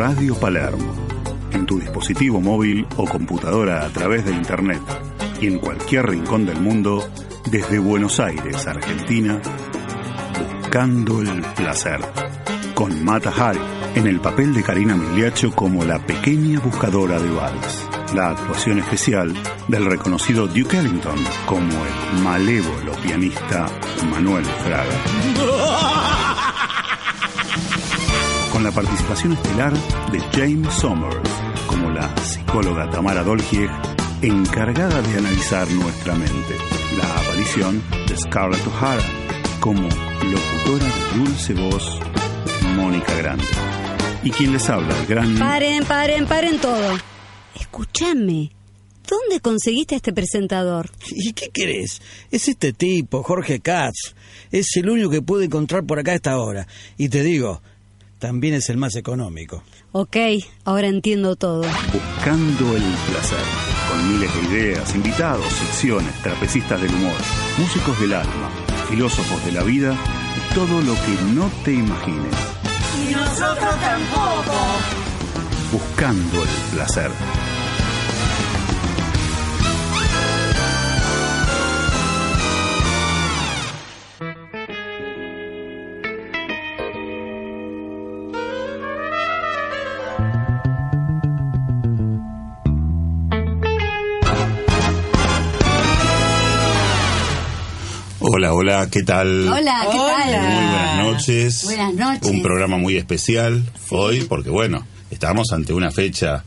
Radio Palermo, en tu dispositivo móvil o computadora a través de Internet y en cualquier rincón del mundo, desde Buenos Aires, Argentina, buscando el placer. Con Mata Hari en el papel de Karina Migliaccio como la pequeña buscadora de vals. La actuación especial del reconocido Duke Ellington como el malévolo pianista Manuel Fraga. Con la participación estelar de James Sommers como la psicóloga Tamara Dolgier encargada de analizar nuestra mente. La aparición de Scarlett O'Hara como locutora de dulce voz Mónica Grande. Y quien les habla, el gran... Paren, paren, paren todo. Escúchame. ¿Dónde conseguiste este presentador? ¿Y qué querés? Es este tipo, Jorge Katz. Es el único que pude encontrar por acá a esta hora. Y te digo, también es el más económico. Ok, ahora entiendo todo. Buscando el placer. Con miles de ideas, invitados, secciones, trapecistas del humor, músicos del alma, filósofos de la vida y todo lo que no te imagines. Y nosotros tampoco. Buscando el placer. Hola, hola, ¿qué tal? Hola, ¿qué tal? Muy buenas noches. Buenas noches. Un programa muy especial hoy porque, bueno, estamos ante una fecha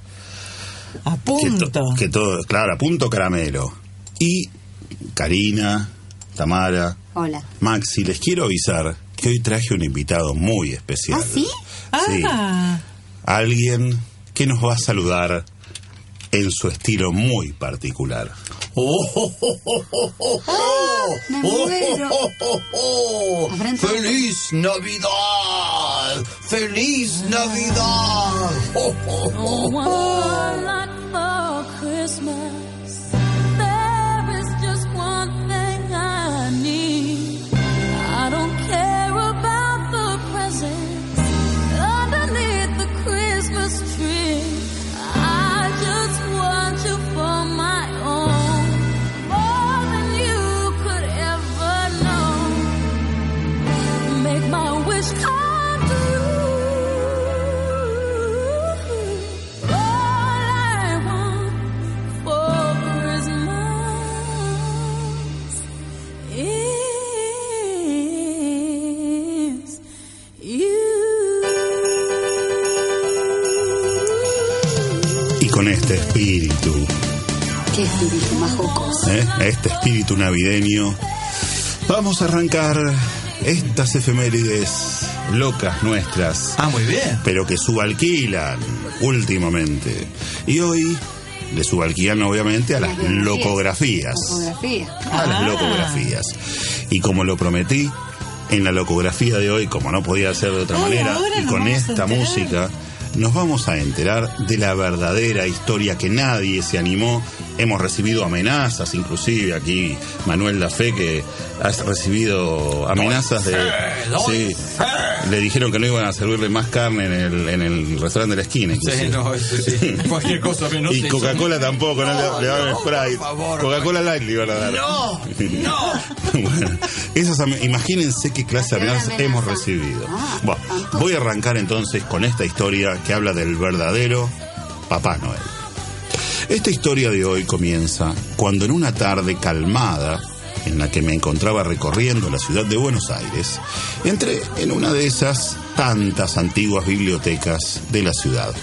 A que, punto. to- que todo, claro, a punto caramelo. Y Karina, Tamara, Hola. Maxi, les quiero avisar que hoy traje un invitado muy especial. ¿Ah, sí? Sí. Ah, Alguien que nos va a saludar en su estilo muy particular. Habrán todo- ¡Feliz Navidad! ¡Feliz Navidad! con este espíritu, Qué espíritu más jocoso. ¿eh? este espíritu navideño, vamos a arrancar estas efemérides locas nuestras, Ah, muy bien. pero que subalquilan últimamente. Y hoy le subalquilan obviamente a las locografías. A las locografías. Y como lo prometí, en la locografía de hoy, como no podía ser de otra Ay, manera, y con esta música, nos vamos a enterar de la verdadera historia que nadie se animó. Hemos recibido amenazas, inclusive aquí Manuel da Fe, que ha recibido amenazas de... Sí, le dijeron que no iban a servirle más carne en el, en el restaurante de la esquina. inclusive. Sí, no, sí. Cualquier cosa menos y. Coca-Cola tampoco, no, No, le, daban no, Sprite. por favor. Coca-Cola Light le iban a dar. No, no. bueno, esas imagínense qué clase de amenazas amenaza. hemos recibido. Ah, Bueno, voy a arrancar entonces con esta historia que habla del verdadero Papá Noel. Esta historia de hoy comienza cuando en una tarde calmada, en la que me encontraba recorriendo la ciudad de Buenos Aires, entré en una de esas tantas antiguas bibliotecas de la ciudad.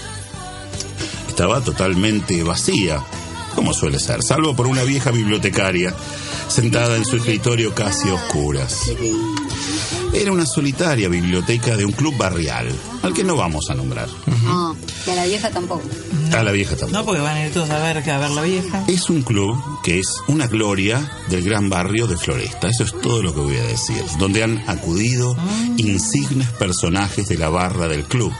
Estaba totalmente vacía, como suele ser, salvo por una vieja bibliotecaria sentada en su escritorio casi a oscuras. Era una solitaria biblioteca de un club barrial, al que no vamos a nombrar. No, y a la vieja tampoco. A la vieja tampoco. no, porque van a ir todos a ver, a ver la vieja. Es un club que es una gloria del gran barrio de Floresta. Eso es todo lo que voy a decir. Donde han acudido insignes personajes de la barra del club.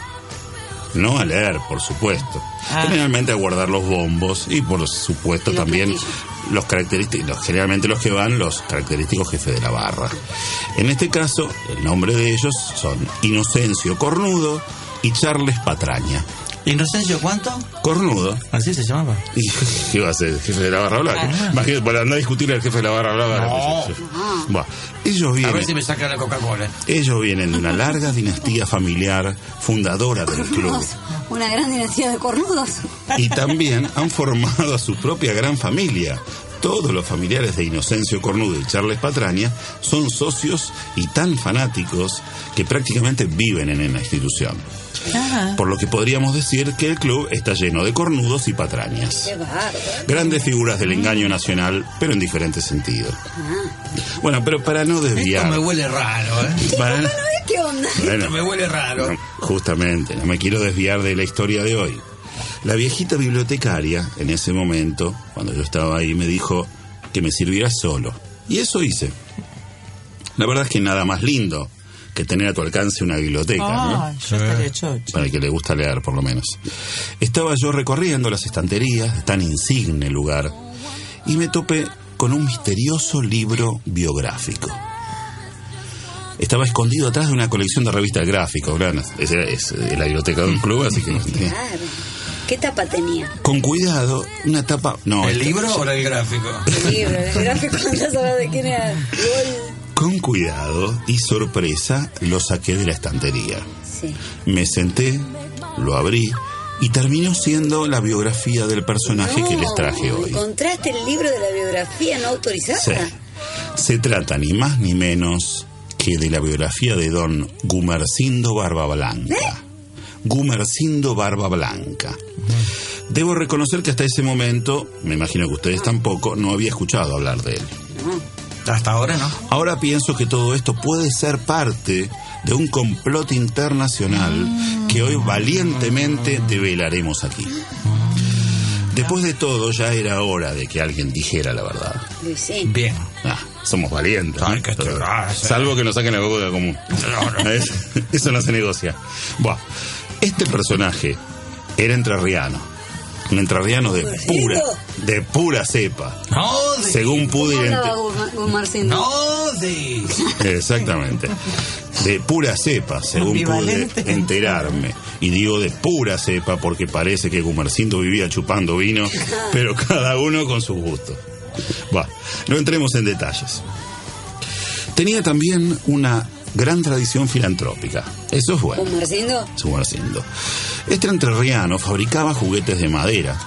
No a leer, por supuesto. Ah. Generalmente a guardar los bombos y por supuesto los también platillos. los característicos, generalmente los que van, los característicos jefes de la barra. En este caso, el nombre de ellos son Inocencio Cornudo y Charles Patraña. ¿Inocencio cuánto? Cornudo. Así se llamaba. ¿Y qué va a ser? ¿El jefe de la barra blanca? Ah. Imagínate, para andar a discutir al jefe de la barra blanca. No. Bueno, ellos A ver vienen, si me saca la Coca-Cola. ellos vienen de una larga dinastía familiar fundadora del club. Una gran dinastía de cornudos. y también han formado a su propia gran familia. Todos los familiares de Inocencio Cornudo y Charles Patraña son socios y tan fanáticos que prácticamente viven en la institución. Por lo que podríamos decir que el club está lleno de cornudos y patrañas. Qué. Grandes figuras del engaño nacional, pero en diferentes sentidos. Bueno, pero para no Esto desviar... me huele raro, ¿eh? para- ¿Qué onda? Bueno, Esto me huele raro. no, justamente, no me quiero desviar de la historia de hoy. La viejita bibliotecaria, en ese momento, cuando yo estaba ahí, me dijo que me sirviera solo. Y eso hice. La verdad es que nada más lindo que tener a tu alcance una biblioteca, ¿no? Ay, yo estaría chocho. Para el que le gusta leer, por lo menos. Estaba yo recorriendo las estanterías, tan insigne lugar, y me topé con un misterioso libro biográfico. Estaba escondido atrás de una colección de revistas gráficas, ¿verdad? Es, es, eh, la biblioteca de un club, así que... ¿Qué tapa tenía? Con cuidado, una tapa... No, ¿El esta- libro o el gráfico? El libro, el gráfico, a saber de quién era. Gol. Con cuidado y sorpresa lo saqué de la estantería. Sí. Me senté, lo abrí y terminó siendo la biografía del personaje que les traje hoy. ¿Encontraste el libro de la biografía no autorizada? Sí. Se trata ni más ni menos que de la biografía de don Gumercindo Barba Blanca. Gumercindo Barba Blanca. Debo reconocer que hasta ese momento, me imagino que ustedes tampoco, no había escuchado hablar de él. Hasta ahora no. Ahora pienso que todo esto puede ser parte de un complot internacional que hoy valientemente develaremos aquí. Después de todo, ya era hora de que alguien dijera la verdad. Sí. Bien. Ah, somos valientes. Ay, ¿no? qué gracia. Salvo que nos saquen la boca común. Es- Eso no se negocia. Buah, este personaje era entrerriano. Un entrerriano de pura, de pura cepa. No, de... Según pude ¿Cómo hablaba identi- Guzmán- Guzmarcindo? No, de... Exactamente. De pura cepa, según pude enterarme. Y digo de pura cepa porque parece que Gumercindo vivía chupando vino, pero cada uno con su gusto. Va, no entremos en detalles. Tenía también una gran tradición filantrópica. Eso es bueno. ¿Guzmarcindo? Gumercindo. Este entrerriano fabricaba juguetes de madera.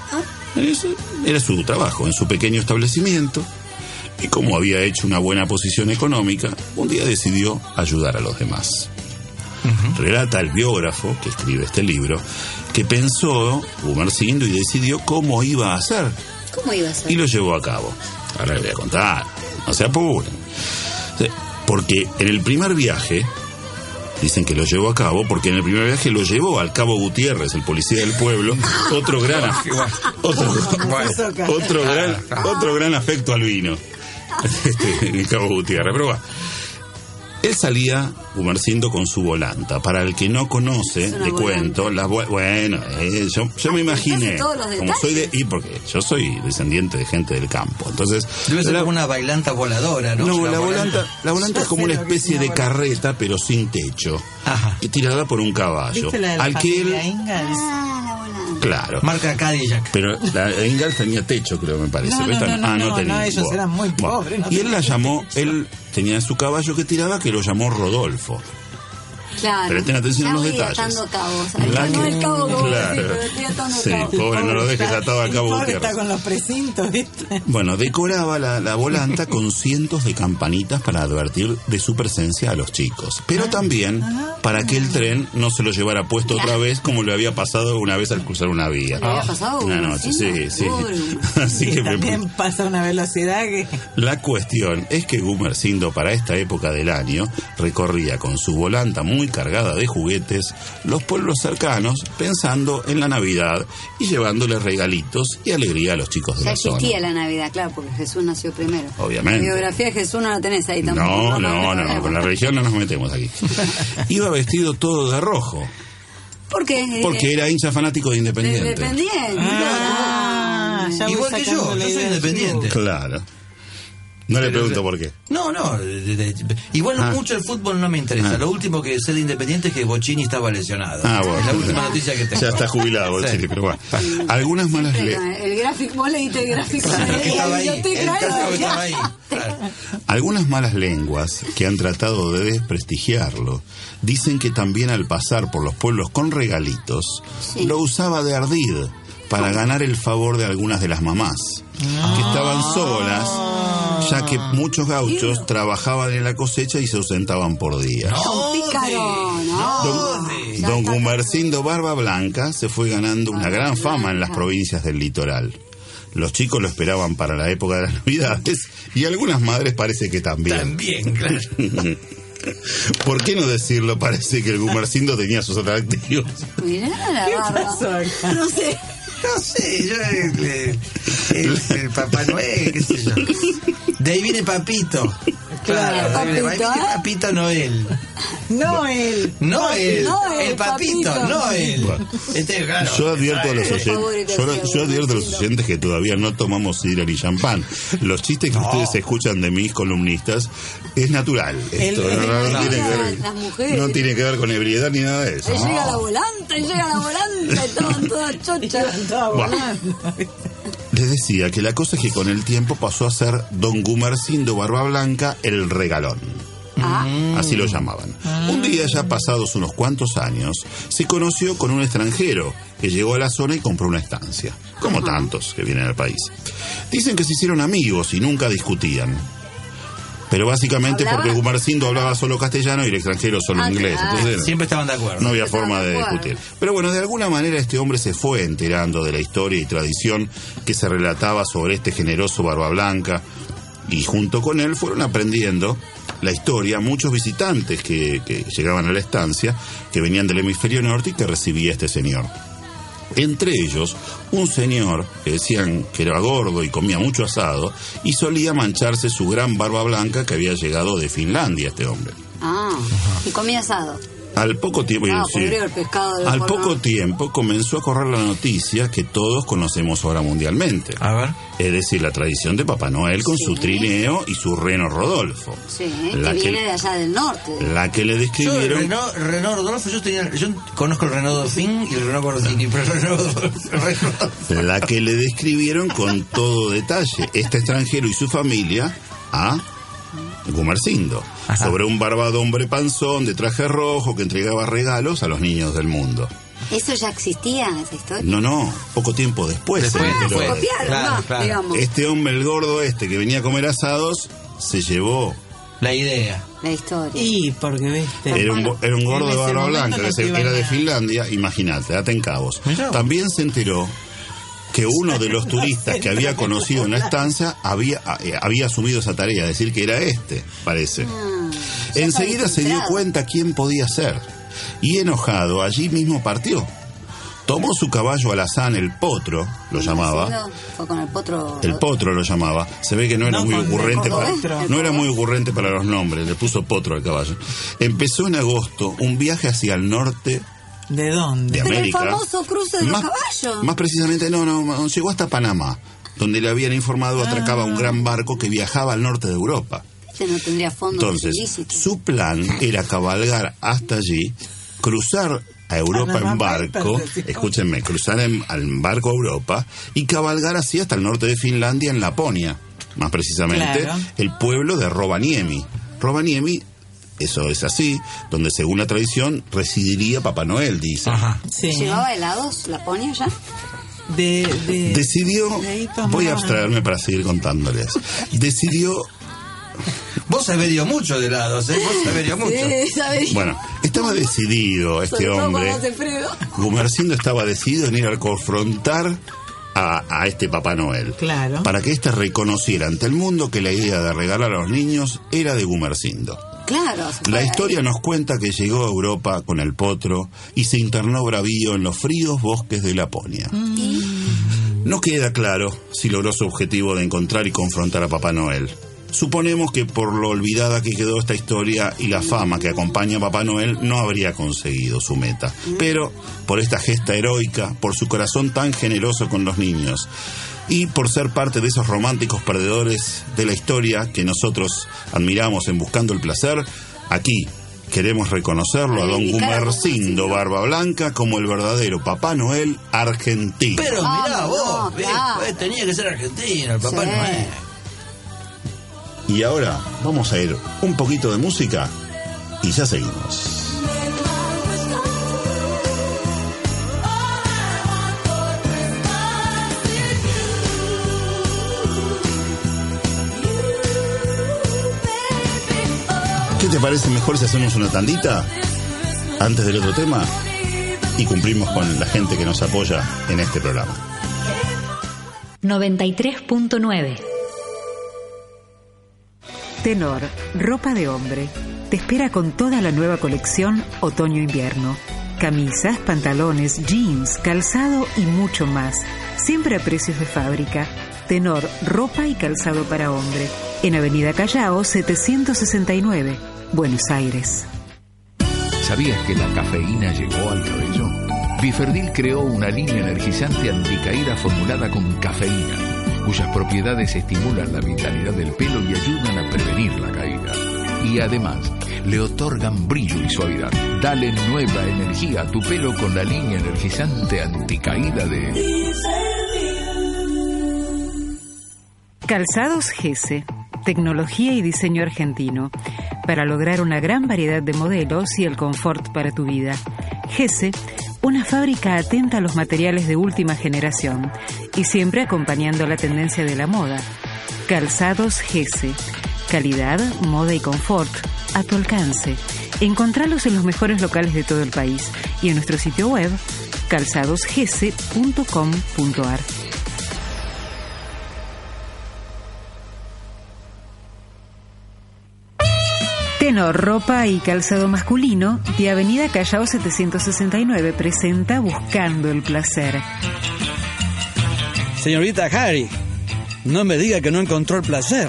Ese era su trabajo en su pequeño establecimiento. Y como había hecho una buena posición económica, un día decidió ayudar a los demás. Relata el biógrafo que escribe este libro que pensó Gumercindo y decidió cómo iba a hacer ¿Cómo iba a ser? y lo llevó a cabo. Ahora le voy a contar, no se apuren. Porque en el primer viaje, dicen que lo llevó a cabo, porque en el primer viaje lo llevó al cabo Gutiérrez, el policía del pueblo, otro gran, otro, otro gran, otro gran afecto al vino. Este, el cabo Gutiérrez, pero va. Él salía Gumercindo con su volanta. Para el que no conoce, le cuento, la bueno, eh, yo, yo me imaginé, todos los como soy de, y porque yo soy descendiente de gente del campo, entonces Debe ser la- como una bailanta voladora, ¿no? no, la volanta, la volanta es como una especie de carreta, pero sin techo, Ajá. tirada por un caballo. ¿Viste la de la al que él, Ingalls? Claro, Marca Cadillac. pero la Ingalls tenía techo, creo, me parece. No, no, no, no, ah, no, tenía. no, ellos Bueno, eran muy pobres, no y él la llamó, él tenía su caballo que tiraba que lo llamó Rodolfo. Claro. Presten atención a los detalles. atando cabos. La Ahí no el cabo como claro. pero estoy atando Sí, cabos. pobre, no lo dejes atado al el cabo pobre está con los precintos, ¿viste? Bueno, decoraba la, la volanta con cientos de campanitas para advertir de su presencia a los chicos. Ah. Pero también para que el tren no se lo llevara puesto otra vez como le había pasado una vez al cruzar una vía. ¿Le había pasado Una noche, sí, sí. Así que me- también pasa a una velocidad que... la cuestión es que Gumercindo para esta época del año recorría con su volanta muy cargada de juguetes los pueblos cercanos pensando en la Navidad y llevándole regalitos y alegría a los chicos de Ya la zona. existía la Navidad, claro, porque Jesús nació primero. Obviamente. La biografía de Jesús no la tenés ahí tampoco. No, no, no, con la religión no nos metemos aquí. Iba vestido todo de rojo, ¿Por qué? porque era hincha fanático de Independiente. Independiente. Ah, ya voy Igual que yo, yo soy independiente. Claro. No le pregunto por qué. No, no. de- de- igual Ah. mucho el fútbol no me interesa. Ah. Lo último que sé de Independiente es que Bochini estaba lesionado. Ah, bueno. Es la última noticia que tengo. Ya está jubilado, Sí. Chile, pero bueno. Algunas malas le- El gráfico, vos leíste el gráfico. Algunas malas lenguas que han tratado de desprestigiarlo dicen que también al pasar por los pueblos con regalitos Sí. lo usaba de ardid para ganar el favor de algunas de las mamás que estaban solas ya que muchos gauchos trabajaban en la cosecha y se ausentaban por pícaro, ¿no? Don, don. Gumercindo Barba Blanca se fue ganando una gran fama en las provincias del litoral. Los chicos lo esperaban para la época de las Navidades y algunas madres parece que también. También, claro. ¿Por qué no decirlo? Parece que el Gumercindo tenía sus atractivos. Mirá la barba. No sé. No sé, yo el, el- el- Papá Noel, qué sé yo. De ahí viene Papito. Claro, Papito, ¿eh? Papito Noel. No él. No él, No él, el papito, Papito. no él. Bueno. Este, claro, Yo advierto a los oyentes, yo, advierto a los oyentes que todavía no tomamos sidra ni champán. Los chistes que ustedes escuchan de mis columnistas es natural. Esto El- no, tiene que ver, las mujeres. no tiene que ver con ebriedad ni nada de eso. Ahí llega la volante, llega la volante, estaban todas chochas. Estaba Bueno. volando. Les decía que la cosa es que con el tiempo pasó a ser Don Gumercindo Barba Blanca el regalón. Ah, Así lo llamaban. Un día, ya pasados unos cuantos años, se conoció con un extranjero que llegó a la zona y compró una estancia, como tantos que vienen al país. Dicen que se hicieron amigos y nunca discutían. Pero básicamente ¿Hablaba? porque Gumercindo hablaba solo castellano y el extranjero solo Ah, inglés. claro. Entonces, Siempre estaban de acuerdo. no había forma de discutir. Pero bueno, de alguna manera este hombre se fue enterando de la historia y tradición que se relataba sobre este generoso Barba Blanca y junto con él fueron aprendiendo la historia muchos visitantes que, que llegaban a la estancia, que venían del hemisferio norte y que recibía este señor. Entre ellos, un señor que decían que era gordo y comía mucho asado y solía mancharse su gran barba blanca que había llegado de Finlandia este hombre. ah. Y comía asado. Al poco tiempo, Ah, sí. podrido el pescado de la al forma- poco tiempo comenzó a correr la noticia que todos conocemos ahora mundialmente. A ver. Es decir, la tradición de Papá Noel con su trineo y su reno Rodolfo. Sí, La que que- viene de allá del norte. La que le Yo, describieron. Renault, Renault Rodolfo, yo, tenía, yo conozco el Renault Dauphine y el Renault Gordini, pero el Renault La que le describieron con todo detalle. Este extranjero y su familia a Gumercindo. Ajá. Sobre un barbado hombre panzón de traje rojo que entregaba regalos a los niños del mundo. ¿Eso ya existía, esa historia? No, no, poco tiempo después. se Después, enteró. después. Copiaron Claro, más, claro. digamos, Este hombre, el gordo este, que venía a comer asados, se llevó. La idea. la historia. Y porque viste. Era un, bo- era un gordo de barba blanca, no que era de Finlandia, imagínate, date en cabos. También se enteró que uno de los turistas que había conocido en la estancia había, eh, había asumido esa tarea, decir que era este, parece. Ah, Enseguida se dio cuenta quién podía ser. Y enojado, allí mismo partió. Tomó su caballo alazán, el potro, lo llamaba. Fue con el potro. El potro lo llamaba. Se ve que no era No, muy ocurrente para, potro. no era muy ocurrente para los nombres, le puso potro al caballo. Empezó en agosto un viaje hacia el norte ¿De de dónde? El América. famoso cruce de los más, caballos. Más precisamente, no, no, no, llegó hasta Panamá, donde le habían informado atracaba un gran barco que viajaba al norte de Europa. Este no tendría fondos Entonces, ilícitos. su plan era cabalgar hasta allí, cruzar a Europa en barco, escúchenme, cruzar en, al barco a Europa y cabalgar así hasta el norte de Finlandia, en Laponia, más precisamente, Claro. el pueblo de Rovaniemi. Rovaniemi, eso es así, donde según la tradición residiría Papá Noel, dice. Ajá. Sí. ¿Llevaba helados? ¿La ponía ya? De, de- Decidió, de voy a abstraerme para seguir contándoles, decidió Vos dio mucho de lados, ¿eh? Vos dio mucho. Sí. Bueno, estaba decidido este Sobre hombre. Gumercindo estaba decidido en ir a confrontar a, a este Papá Noel. Claro. Para que éste reconociera ante el mundo que la idea de regalar a los niños era de Gumercindo. Claro. La historia nos cuenta que llegó a Europa con el potro y se internó bravío en los fríos bosques de Laponia. No queda claro si logró su objetivo de encontrar y confrontar a Papá Noel. Suponemos que por lo olvidada que quedó esta historia y la fama que acompaña a Papá Noel no habría conseguido su meta. Pero por esta gesta heroica, por su corazón tan generoso con los niños y por ser parte de esos románticos perdedores de la historia que nosotros admiramos en Buscando el Placer, aquí queremos reconocerlo a don Gumercindo Barba Blanca como el verdadero Papá Noel argentino. Pero Ah, mirá vos, claro. eh, tenía que ser argentino, el Papá Sí. Noel. Y ahora vamos a ir un poquito de música y ya seguimos. ¿Qué te parece mejor si hacemos una tandita antes del otro tema y cumplimos con la gente que nos apoya en este programa? 93.9 Tenor, ropa de hombre. Te espera con toda la nueva colección otoño-invierno. Camisas, pantalones, jeans, calzado y mucho más. Siempre a precios de fábrica. Tenor, ropa y calzado para hombre. En Avenida Callao 769, Buenos Aires. ¿Sabías que la cafeína llegó al cabello? Biferdil creó una línea energizante anticaída formulada con cafeína, cuyas propiedades estimulan la vitalidad del pelo y ayudan a prevenir la caída. Y además, le otorgan brillo y suavidad. Dale nueva energía a tu pelo con la línea energizante anticaída de... Calzados Gese, tecnología y diseño argentino, para lograr una gran variedad de modelos y el confort para tu vida. Gese, una fábrica atenta a los materiales de última generación y siempre acompañando la tendencia de la moda. Calzados Gese, calidad, moda y confort a tu alcance. Encontralos en los mejores locales de todo el país y en nuestro sitio web calzadosgese.com.ar. Tenor, ropa y calzado masculino de Avenida Callao 769 presenta Buscando el Placer. Señorita Harry, no me diga que no encontró el placer.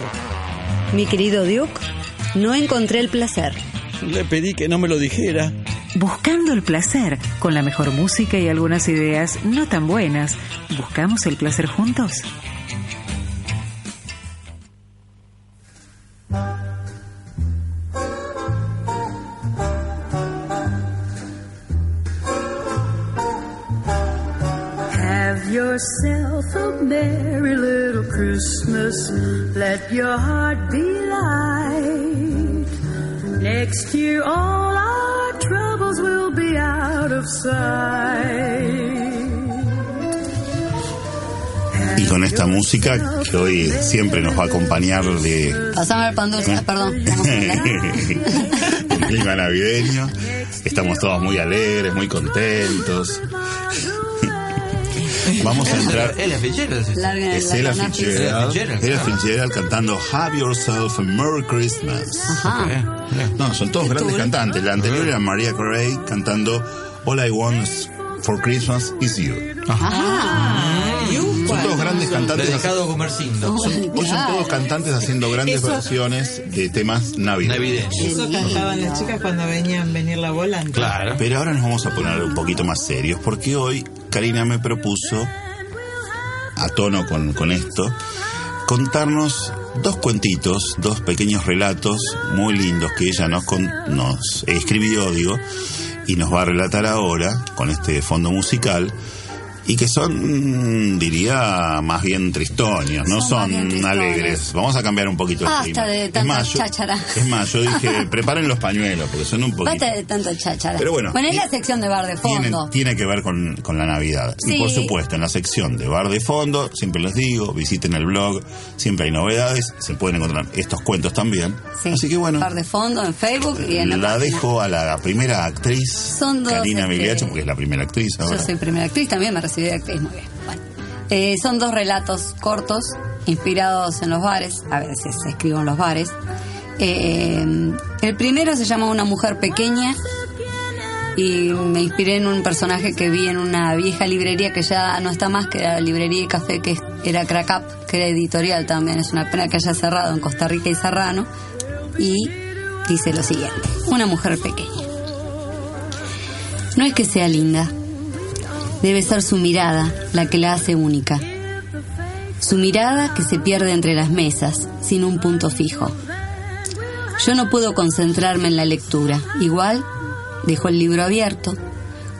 Mi querido Duke, no encontré el placer. Le pedí que no me lo dijera. Buscando el placer, con la mejor música y algunas ideas no tan buenas. ¿Buscamos el placer juntos? Yourself a merry little Christmas. Let your heart be light. Next year, all our troubles will be out of sight. Y con esta música que hoy siempre nos va a acompañar de Pasame el pan dulce, perdón. A hablar. el clima navideño. Estamos todos muy alegres, muy contentos. Vamos a entrar. Ella Fitzgerald. Es la Ella. Fitzgerald, Ella. Fitzgerald cantando Have Yourself a Merry Christmas. Ajá. No, son todos grandes cantantes. La anterior era Maria Carey cantando All I Want for Christmas is You. Son todos grandes cantantes. Dedicado a Comercindo. Hoy son todos cantantes haciendo grandes Eso- versiones de temas navideños. Navideño. Eso cantaban las chicas cuando venían venir la volante. Claro. Pero ahora nos vamos a poner un poquito más serios porque hoy Karina me propuso, a tono con, esto, contarnos dos cuentitos, dos pequeños relatos muy lindos que ella nos, con- nos escribió, digo, y nos va a relatar ahora con este fondo musical. Y que son, diría, más bien tristoños, no Son más son bien tristoños. alegres. Vamos a cambiar un poquito el Basta clima. de Es tanta más, yo- cháchara. Es más, yo dije, preparen los pañuelos, porque son un poquito... Basta de tanta cháchara. Pero bueno, Poné la y- sección de bar de fondo. tiene que ver con, con la Navidad. Sí. Y por supuesto, en la sección de Bar de Fondo, siempre les digo, visiten el blog, siempre hay novedades, se pueden encontrar estos cuentos también. Sí. Así que bueno, Bar de fondo en Facebook y en la, la página. dejo a la primera actriz, Son dos, Karina este, porque es la primera actriz ahora. Yo soy primera actriz, también me Eh, son dos relatos cortos, inspirados en los bares, a veces escribo en los bares. Eh, el primero se llama Una mujer pequeña y me inspiré en un personaje que vi en una vieja librería que ya no está más, que la librería y café que era Crack que era editorial también. Es una pena que haya cerrado en Costa Rica y Serrano. Y dice lo siguiente, una mujer pequeña. No es que sea linda, debe ser su mirada la que la hace única. Su mirada que se pierde entre las mesas, sin un punto fijo. Yo no puedo concentrarme en la lectura. Igual, dejo el libro abierto,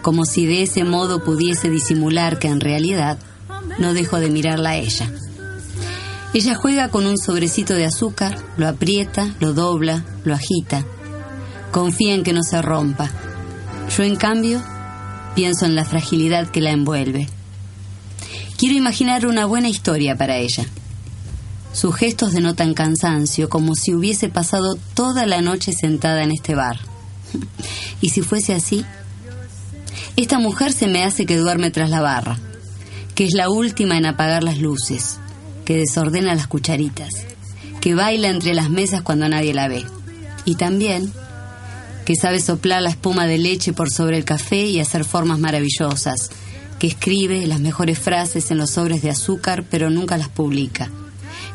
como si de ese modo pudiese disimular que en realidad no dejo de mirarla a ella. Ella juega con un sobrecito de azúcar, lo aprieta, lo dobla, lo agita. Confía en que no se rompa. Yo, en cambio, pienso en la fragilidad que la envuelve. Quiero imaginar una buena historia para ella. Sus gestos denotan cansancio, como si hubiese pasado toda la noche sentada en este bar. ¿Y si fuese así? Esta mujer se me hace que duerme tras la barra, que es la última en apagar las luces, que desordena las cucharitas, que baila entre las mesas cuando nadie la ve. Y también que sabe soplar la espuma de leche por sobre el café y hacer formas maravillosas, que escribe las mejores frases en los sobres de azúcar pero nunca las publica,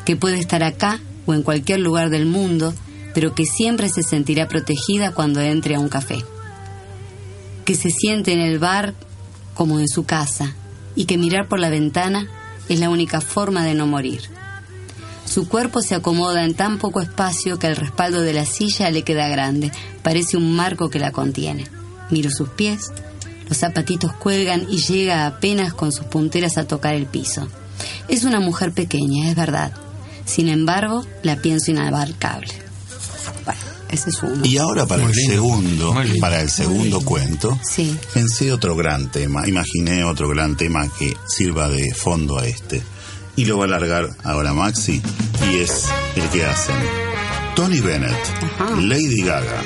que puede estar acá o en cualquier lugar del mundo, pero que siempre se sentirá protegida cuando entre a un café, que se siente en el bar como en su casa y que mirar por la ventana es la única forma de no morir. Su cuerpo se acomoda en tan poco espacio que el respaldo de la silla le queda grande, parece un marco que la contiene. Miro sus pies, los zapatitos cuelgan y llega apenas con sus punteras a tocar el piso. Es una mujer pequeña, es verdad. Sin embargo, la pienso inabarcable. Bueno, ese es uno. Y ahora para Muy el lindo, segundo, muy para el segundo cuento, Sí. pensé otro gran tema, imaginé otro gran tema que sirva de fondo a este. Y lo va a alargar ahora Maxi, y es el que hacen Tony Bennett, Ajá. Lady Gaga,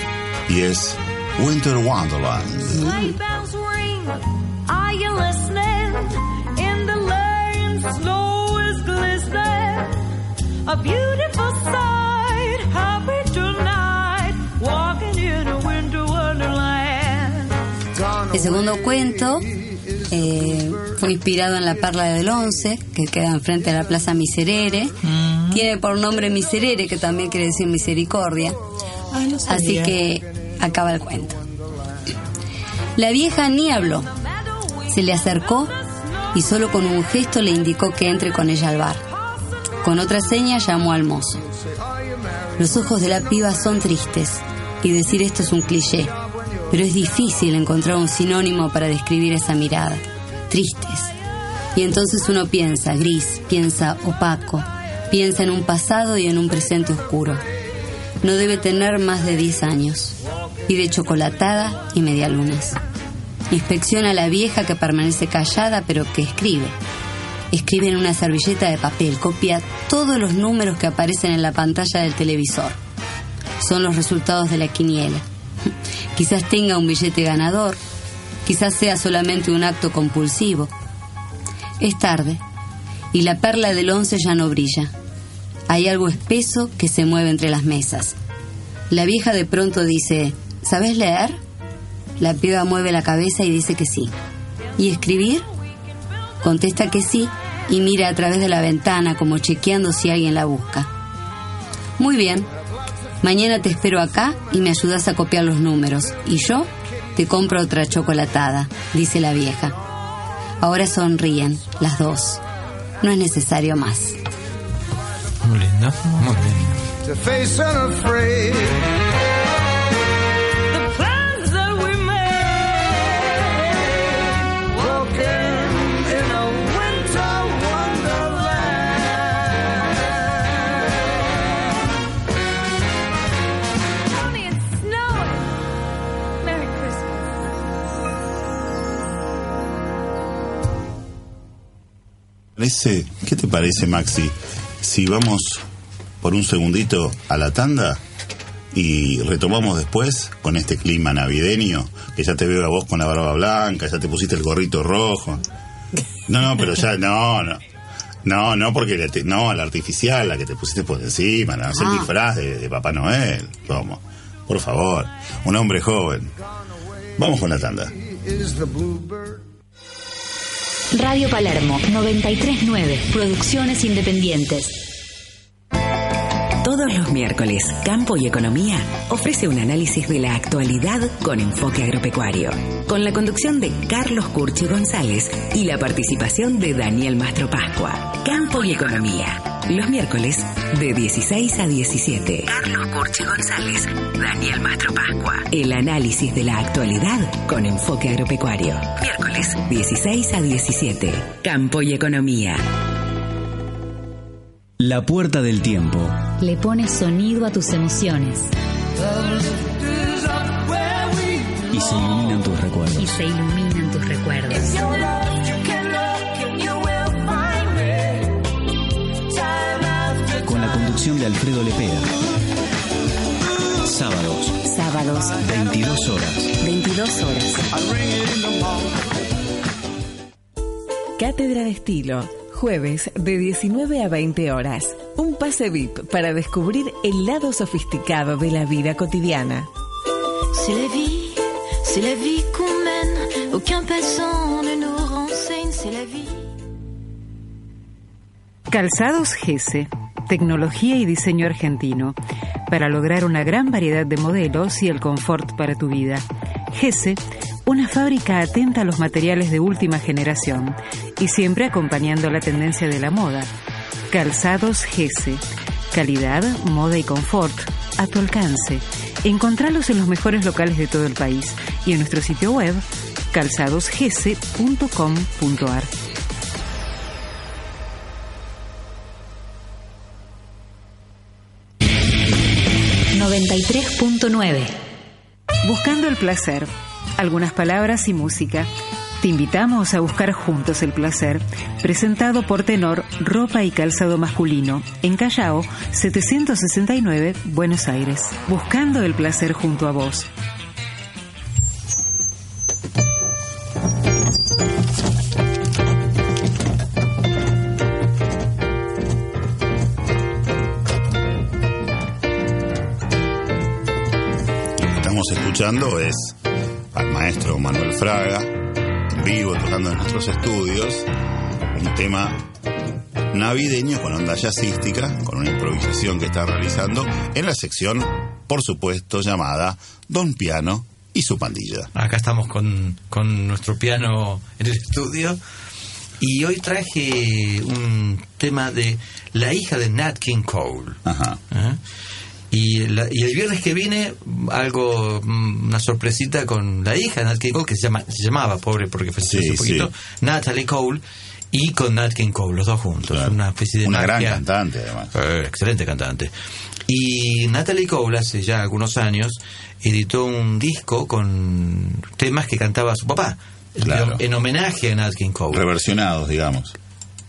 y es Winter Wonderland. Sleigh bells ring. Are you listening? In the lane, snow is glistening. A beautiful sight. Happy tonight. Walking in a winter wonderland. El segundo cuento eh, fue inspirado en la perla del Once, que queda enfrente de la Plaza Miserere. Tiene por nombre Miserere, que también quiere decir misericordia. Ay, no Así que acaba el cuento. La vieja ni habló. Se le acercó y solo con un gesto le indicó que entre con ella al bar. Con otra seña llamó al mozo. Los ojos de la piba son tristes y decir esto es un cliché, pero es difícil encontrar un sinónimo para describir esa mirada. Tristes. Y entonces uno piensa gris, piensa opaco, piensa en un pasado y en un presente oscuro. No debe tener más de 10 años. Pide chocolatada y medialunas. Inspecciona a la vieja que permanece callada pero que escribe. Escribe en una servilleta de papel, copia todos los números que aparecen en la pantalla del televisor. Son los resultados de la quiniela. Quizás tenga un billete ganador, quizás sea solamente un acto compulsivo. Es tarde y la perla del once ya no brilla. Hay algo espeso que se mueve entre las mesas. La vieja de pronto dice, ¿sabes leer? La piba mueve la cabeza y dice que sí. ¿Y escribir? Contesta que sí y mira a través de la ventana como chequeando si alguien la busca. Muy bien. Mañana te espero acá y me ayudas a copiar los números. Y yo te compro otra chocolatada, dice la vieja. Ahora sonríen, las dos. No es necesario más. Muy lindo, muy lindo. Parece- ¿Qué te parece, Maxi? Si vamos por un segundito a la tanda y retomamos después con este clima navideño, que ya te veo a vos con la barba blanca, ya te pusiste el gorrito rojo. No, no, pero ya, no, no. No, no, porque la te- no, la artificial, la que te pusiste por encima, no, es el Ah. disfraz de, de Papá Noel. ¿Cómo? Por favor, un hombre joven. Vamos con la tanda. Radio Palermo 939. Producciones independientes. Todos los miércoles, Campo y Economía ofrece un análisis de la actualidad con enfoque agropecuario, con la conducción de Carlos Curchi González y la participación de Daniel Mastro Pascua. Campo y Economía, los miércoles de 16 a 17. Carlos Curchi González, Daniel Mastro Pascua. El análisis de la actualidad con enfoque agropecuario. Miércoles 16 a 17. Campo y Economía. La puerta del tiempo. Le pones sonido a tus emociones. Y se iluminan tus recuerdos. Y se iluminan tus recuerdos. Conducción de Alfredo Lepera. Sábados. Sábados. 22 horas. 22 horas. Cátedra de Estilo. Jueves de 19 a 20 horas. Un pase VIP para descubrir el lado sofisticado de la vida cotidiana. C'est la vie, c'est la vie qu'on mène. Aucun passant ne nous renseigne, c'est la vie. Calzados Gese, tecnología y diseño argentino, para lograr una gran variedad de modelos y el confort para tu vida. GESE, una fábrica atenta a los materiales de última generación y siempre acompañando la tendencia de la moda. Calzados GESE, calidad, moda y confort a tu alcance. Encontralos en los mejores locales de todo el país y en nuestro sitio web calzadosgc.com.ar. 93.9. Buscando el placer, algunas palabras y música. Te invitamos a buscar juntos el placer, presentado por Tenor Ropa y Calzado Masculino, en Callao, 769, Buenos Aires. Buscando el placer junto a vos. Escuchando es al maestro Manuel Fraga, en vivo, tocando en nuestros estudios, un tema navideño con onda jazzística, con una improvisación que está realizando en la sección, por supuesto, llamada Don Piano y su pandilla. Acá estamos con, con nuestro piano en el estudio. Y hoy traje un tema de la hija de Nat King Cole. ¿Eh? Y, la- y el viernes que viene, algo, mm, una sorpresita con la hija de Nat King Cole, que se, llama, se llamaba, pobre, porque falleció Sí, hace poquito, Natalie Cole, y con Nat King Cole, los dos juntos. Una especie de Una gran cantante, además. Eh, excelente cantante. Y Natalie Cole hace ya algunos años editó un disco con temas que cantaba su papá, Claro. en homenaje a Nat King Cole. Reversionados, digamos.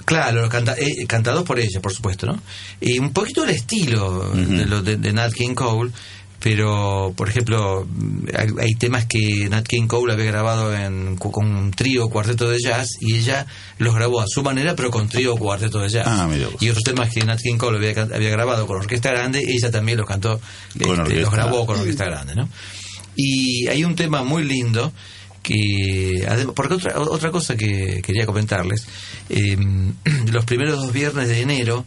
Claro, canta, eh, cantados por ella, por supuesto, ¿no? Y un poquito el estilo de, lo de, de Nat King Cole, pero, por ejemplo, mm, hay, hay temas que Nat King Cole había grabado en, con un trío cuarteto de jazz y ella los grabó a su manera, pero con trío o cuarteto de jazz. Ah, y otros temas que Nat King Cole había, había grabado con orquesta grande, ella también los cantó, este, los grabó con orquesta grande, ¿no? Y hay un tema muy lindo que porque otra otra cosa que quería comentarles eh, los primeros dos viernes de enero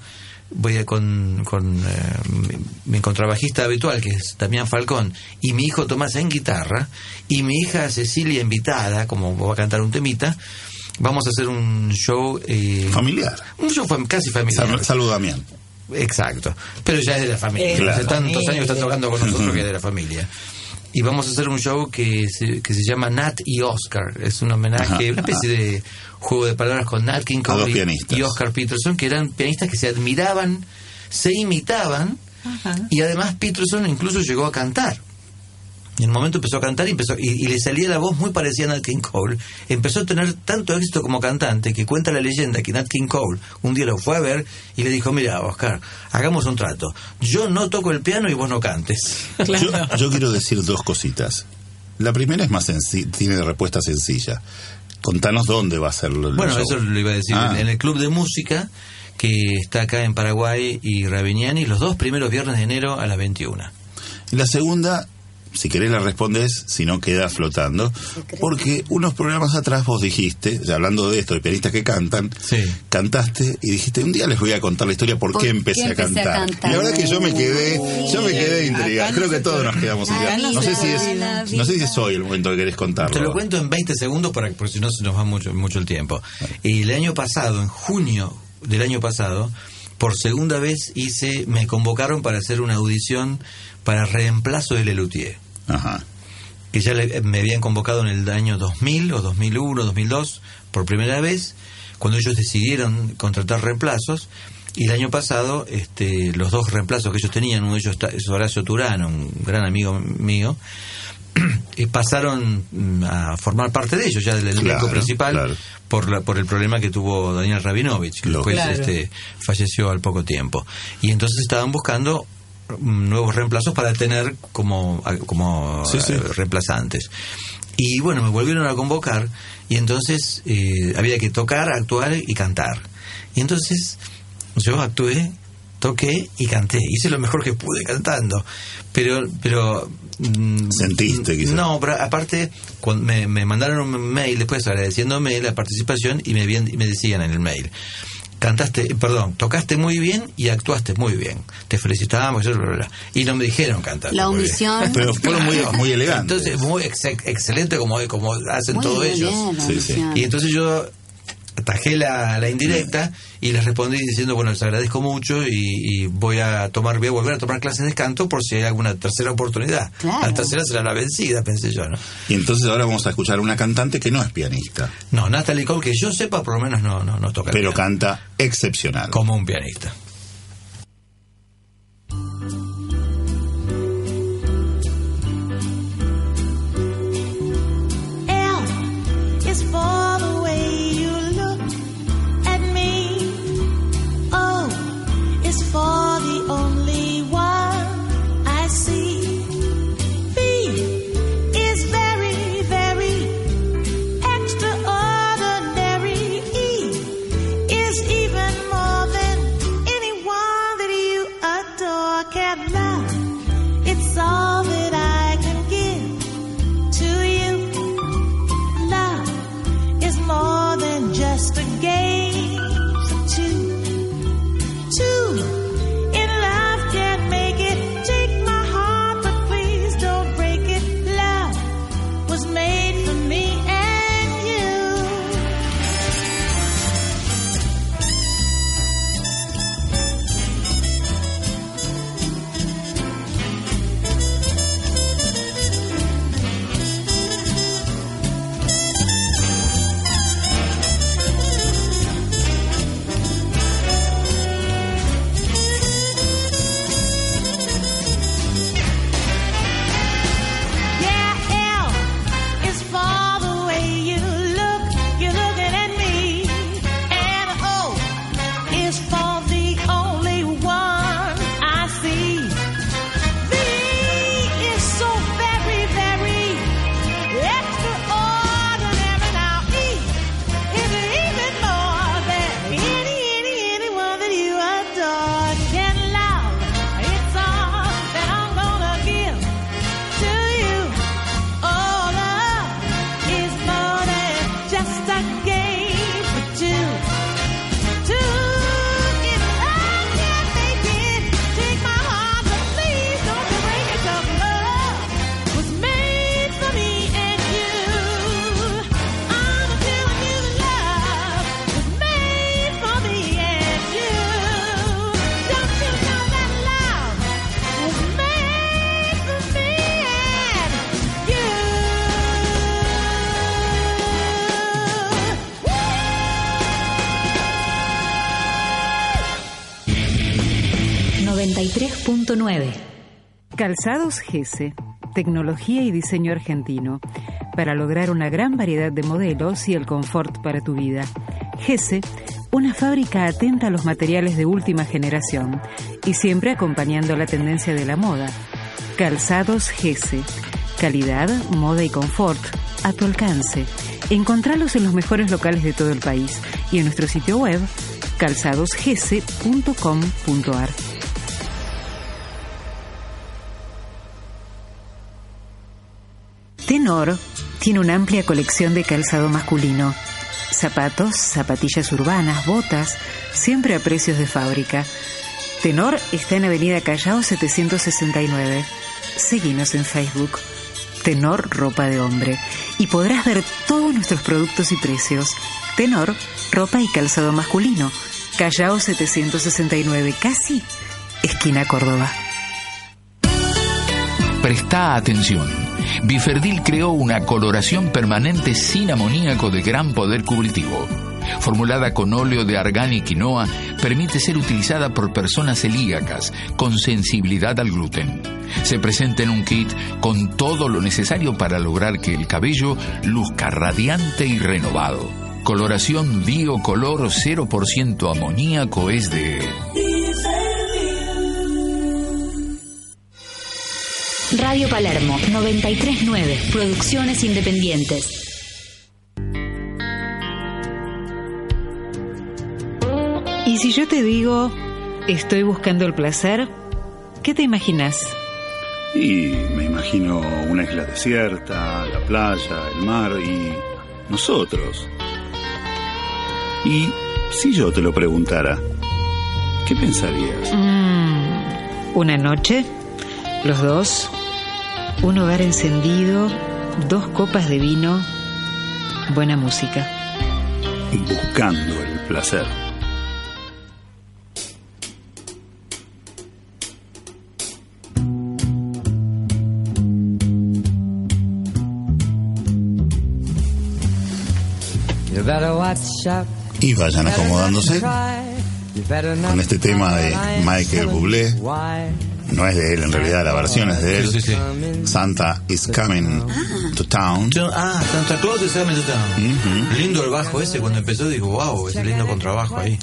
voy a con, con eh, mi, mi contrabajista habitual que es Damián Falcón y mi hijo Tomás en guitarra y mi hija Cecilia invitada como va a cantar un temita vamos a hacer un show eh, Familiar. un show fam- casi familiar Sal- Salud, Damián. Exacto. Pero ya es de la familia. La Hace tantos años está tocando con nosotros que es de la familia. Y vamos a hacer un show que se, que se llama Nat y Oscar. Es un homenaje, Ajá, una especie de juego de palabras con Nat King Cole y Oscar Peterson, que eran pianistas que se admiraban, se imitaban, y además Peterson incluso llegó a cantar. Y en un momento empezó a cantar y, empezó, y, y le salía la voz muy parecida a Nat King Cole. Empezó a tener tanto éxito como cantante que cuenta la leyenda que Nat King Cole un día lo fue a ver y le dijo, mira, Oscar, hagamos un trato. Yo no toco el piano y vos no cantes. Yo, yo quiero decir dos cositas. La primera es más sencilla, tiene respuesta sencilla. Contanos dónde va a ser el Bueno, show. eso lo iba a decir. Ah. En el Club de Música, que está acá en Paraguay y Ravignani, los dos primeros viernes de enero a las 21. Y la segunda, si querés la respondes, si no queda flotando. Porque unos programas atrás vos dijiste, ya hablando de esto, de pianistas que cantan, cantaste y dijiste, un día les voy a contar la historia por, ¿Por qué empecé, qué a, empecé a cantar. cantar? Y la verdad que yo me quedé, yo me quedé intrigado. Acá Creo no que todos nos quedamos intrigados. no sé si es, no sé si es hoy el momento que querés contarlo. Te lo cuento en 20 segundos para, porque si no se nos va mucho, mucho el tiempo. Y el año pasado, en junio del año pasado, por segunda vez hice, me convocaron para hacer una audición para reemplazo de Lelutier. Ajá. Que ya le- me habían convocado en el año 2000 o 2001, 2002, por primera vez, cuando ellos decidieron contratar reemplazos. Y el año pasado, este, los dos reemplazos que ellos tenían, uno de ellos es Horacio Turano, un gran amigo mío, y pasaron mm, a formar parte de ellos, ya del elenco Claro, principal, claro. por, la, por el problema que tuvo Daniel Rabinovich, que después Claro. este, falleció al poco tiempo. Y entonces estaban buscando mm, nuevos reemplazos para tener como, como Sí, sí. eh, reemplazantes. Y bueno, me volvieron a convocar y entonces eh, había que tocar, actuar y cantar. Y entonces yo actué, toqué y canté. Hice lo mejor que pude cantando. Pero, pero Sentiste, quizás. No, pero aparte cuando me, me mandaron un mail después agradeciéndome la participación y me, y me decían en el mail. Cantaste, perdón, tocaste muy bien y actuaste muy bien. Te felicitamos, bla, bla, bla. y no me dijeron cantar. La muy bien. omisión. Pero fueron muy, muy elegantes. Entonces, muy ex- excelente como, como hacen Muy todos bien, ellos. Sí, sí. Y entonces yo atajé la, la indirecta y les respondí diciendo, bueno, les agradezco mucho y, y voy a tomar, voy a volver a tomar clases de canto por si hay alguna tercera oportunidad. Claro. La tercera será la vencida, pensé yo, ¿no? Y entonces ahora vamos a escuchar a una cantante que no es pianista, No, Natalie Cole, que yo sepa, por lo menos no, no, no toca. pero piano. canta excepcional. como un pianista. 93.9. Calzados Gese, tecnología y diseño argentino, para lograr una gran variedad de modelos y el confort para tu vida. Gese, una fábrica atenta a los materiales de última generación y siempre acompañando la tendencia de la moda. Calzados Gese, calidad, moda y confort a tu alcance. Encontralos en los mejores locales de todo el país y en nuestro sitio web calzadosgese.com.ar. Tenor tiene una amplia colección de calzado masculino. Zapatos, zapatillas urbanas, botas, siempre a precios de fábrica. Tenor está en Avenida Callao 769. Seguinos en Facebook. Tenor Ropa de Hombre. Y podrás ver todos nuestros productos y precios. Tenor, ropa y calzado masculino. Callao 769, casi esquina Córdoba. Presta atención. Biferdil creó una coloración permanente sin amoníaco de gran poder cubritivo. Formulada con óleo de argán y quinoa, permite ser utilizada por personas celíacas con sensibilidad al gluten. Se presenta en un kit con todo lo necesario para lograr que el cabello luzca radiante y renovado. Coloración Biocolor 0% amoníaco es de... Radio Palermo 939. Producciones independientes. Y si yo te digo, estoy buscando el placer, ¿qué te imaginas? Y me imagino una isla desierta, la playa, el mar y nosotros. Y si yo te lo preguntara, ¿qué pensarías? Mm, una noche, los dos, un hogar encendido, dos copas de vino, buena música. Buscando el placer. Y vayan acomodándose con este tema de Michael Bublé. No es de él, en realidad la versión es de él. Sí, sí, Santa is coming to town. Ah, Santa Claus is coming to town. Lindo el bajo ese, cuando empezó digo, wow, ese lindo contrabajo ahí.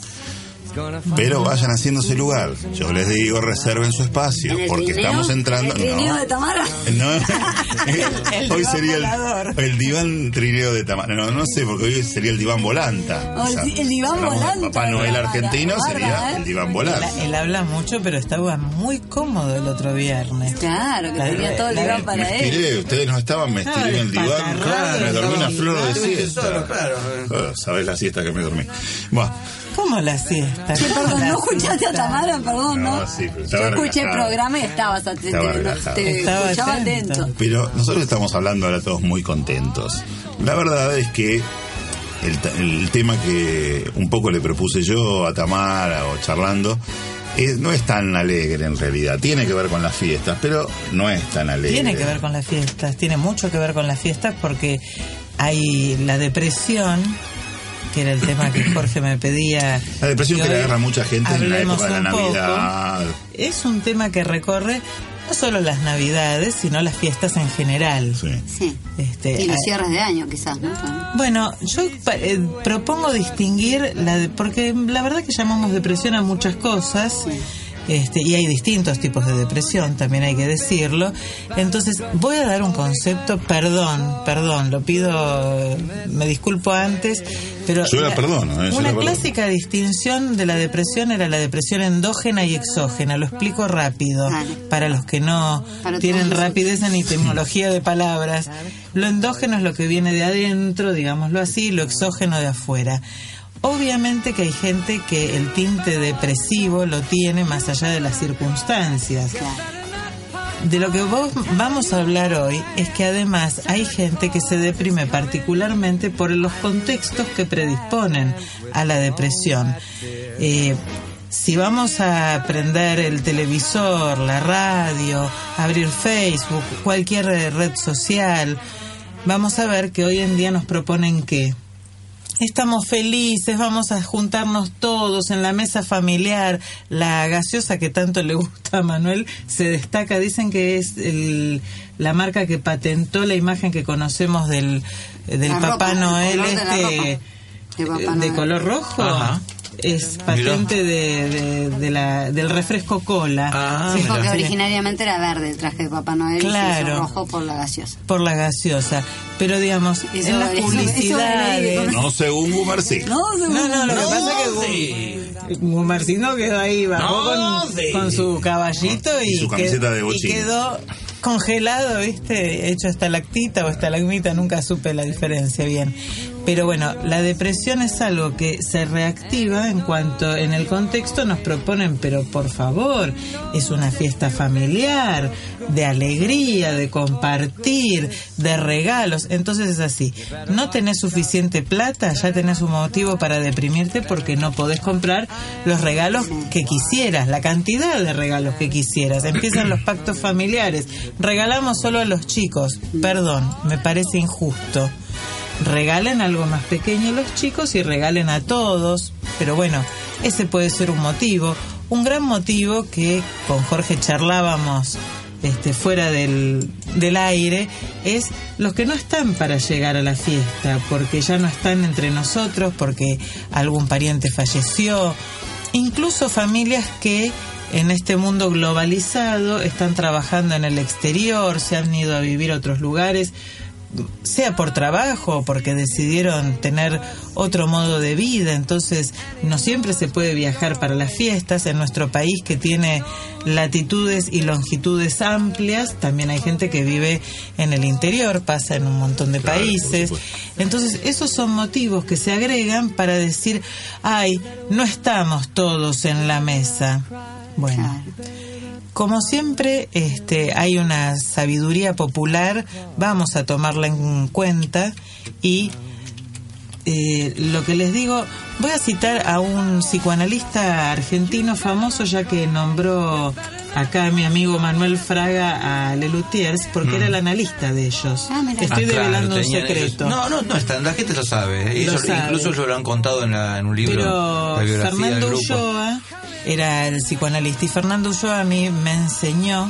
Pero vayan haciéndose lugar. Yo les digo, reserven su espacio, ¿En el porque trineo? estamos entrando. ¿El trineo No, de Tamara? no. El hoy diván sería volador. el, el diván trineo de Tamara. No, no sé, porque hoy sería el diván volanta. Oh, el- el diván volanta Papá Noel argentino sería ¿eh? el diván Él, volante. él habla mucho, pero estaba muy cómodo el otro viernes. Claro, que La- tenía todo el diván Me para él. estiré, ustedes no estaban, me estiré en el diván. Solo, claro. Oh, Sabés la siesta que me dormí. Bueno, ¿Cómo la siesta? Che, ¿Cómo perdón, la ¿no escuchaste a? Tamara? Perdón, ¿no? No, sí, pero Yo estaba escuché el relajado. programa y estabas atento. Estaba te- relajado. te Estaba escuchaba atento. atento. Pero nosotros estamos hablando ahora todos muy contentos. La verdad es que el, ta- el tema que un poco le propuse yo a Tamara o charlando eh, no es tan alegre en realidad. Tiene que ver con las fiestas, pero no es tan alegre. Tiene que ver con las fiestas, tiene mucho que ver con las fiestas porque hay la depresión, que era el tema que Jorge me pedía. La depresión que le agarra a mucha gente en la época de la poco. Navidad. Es un tema que recorre no solo las Navidades, sino las fiestas en general. Sí. Este, Y los cierres de año, quizás, ¿no? Bueno, yo pa- eh, propongo distinguir la de- porque la verdad que llamamos depresión a muchas cosas. Este, y hay distintos tipos de depresión, también hay que decirlo. Entonces, voy a dar un concepto, perdón, perdón, lo pido, eh, me disculpo antes, pero... Yo la perdono, eh, yo Una la perdono. clásica distinción de la depresión era la depresión endógena y exógena, lo explico rápido, para los que no tienen rapidez ni tecnología de palabras. Lo endógeno es lo que viene de adentro, digámoslo así, lo exógeno de afuera. Obviamente que hay gente que el tinte depresivo lo tiene más allá de las circunstancias. De lo que vos vamos a hablar hoy es que además hay gente que se deprime particularmente por los contextos que predisponen a la depresión. Eh, si vamos a prender el televisor, la radio, abrir Facebook, cualquier red social, vamos a ver que hoy en día nos proponen que Estamos felices, vamos a juntarnos todos en la mesa familiar. La gaseosa que tanto le gusta a Manuel se destaca. Dicen que es el- la marca que patentó la imagen que conocemos del, del La Papá ropa, Noel este De color rojo. Ajá. Es patente de, de- de la, del refresco cola. Ah, Sí, porque Sí. originariamente era verde el traje de Papá Noel y se Claro. hizo rojo por la gaseosa. por la gaseosa. Pero digamos, Eso- en las eso- eso publicidades... No según Gumersi. No, No, no, lo que No, pasa es que Gumercino quedó ahí, bajó No, con, sí. con su caballito y, Y su camiseta qued- de y bochín. quedó congelado, ¿viste? Hecho estalactita o estalagmita, nunca supe la diferencia bien. Pero bueno, la depresión es algo que se reactiva en cuanto en el contexto nos proponen, pero por favor, es una fiesta familiar, de alegría, de compartir, de regalos. Entonces es así, no tenés suficiente plata, ya tenés un motivo para deprimirte porque no podés comprar los regalos que quisieras, la cantidad de regalos que quisieras. Empiezan los pactos familiares. Regalamos solo a los chicos. Perdón, me parece injusto regalen algo más pequeño a los chicos y regalen a todos. Pero bueno, ese puede ser un motivo. Un gran motivo que con Jorge charlábamos este, fuera del, del aire es los que no están para llegar a la fiesta, porque ya no están entre nosotros, porque algún pariente falleció, incluso familias que en este mundo globalizado están trabajando en el exterior, se han ido a vivir a otros lugares, sea por trabajo o porque decidieron tener otro modo de vida, entonces no siempre se puede viajar para las fiestas en nuestro país que tiene latitudes y longitudes amplias, también hay gente que vive en el interior, pasa en un montón de países, entonces esos son motivos que se agregan para decir, ay, no estamos todos en la mesa. Bueno. Como siempre, este, hay una sabiduría popular, vamos a tomarla en cuenta y eh, lo que les digo, voy a citar a un psicoanalista argentino famoso, ya que nombró acá mi amigo Manuel Fraga a Lelutiers, porque era el analista de ellos. Ah, mira. Estoy Ah, claro, develando un secreto. ellos- No, no, no están, la gente lo sabe. Lo Ellos, sabe. Incluso ellos lo han contado en, la- en un libro, Pero la biografía del Fernando grupo. Ulloa era el psicoanalista y Fernando Ulloa a mí me enseñó,